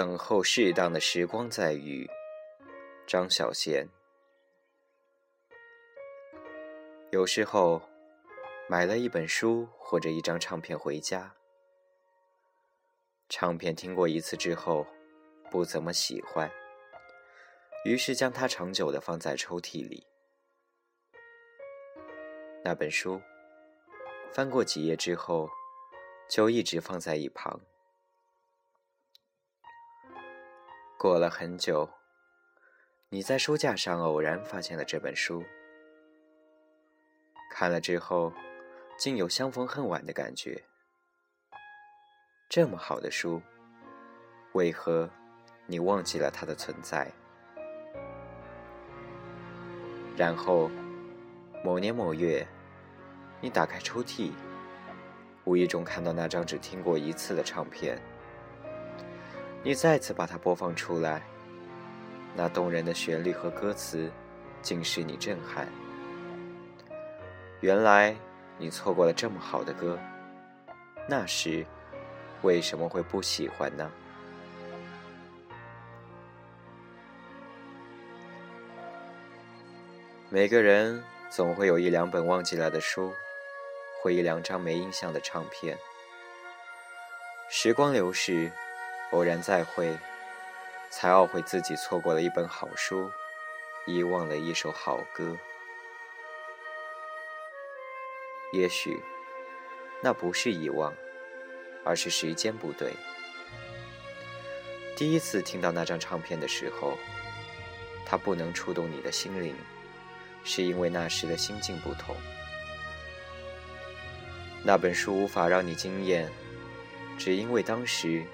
等候适当的时光再遇。张小娴。有时候，买了一本书或者一张唱片回家，唱片听过一次之后，不怎么喜欢，于是将它长久的放在抽屉里。那本书，翻过几页之后，就一直放在一旁。过了很久，你在书架上偶然发现了这本书，看了之后，竟有相逢恨晚的感觉。这么好的书，为何你忘记了它的存在？然后，某年某月，你打开抽屉，无意中看到那张只听过一次的唱片。你再次把它播放出来，那动人的旋律和歌词，竟使你震撼。原来你错过了这么好的歌，那时为什么会不喜欢呢？每个人总会有一两本忘记了的书，或一两张没印象的唱片。时光流逝。偶然再会，才懊悔自己错过了一本好书，遗忘了一首好歌。也许，那不是遗忘，而是时间不对。第一次听到那张唱片的时候，它不能触动你的心灵，是因为那时的心境不同。那本书无法让你惊艳，只因为当时。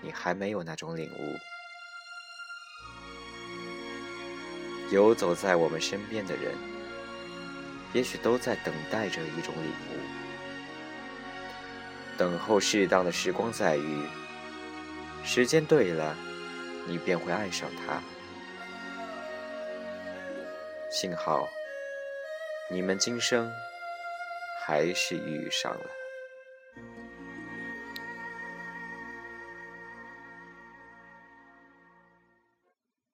你还没有那种领悟。游走在我们身边的人，也许都在等待着一种领悟，等候适当的时光再遇。时间对了，你便会爱上他。幸好，你们今生还是遇上了。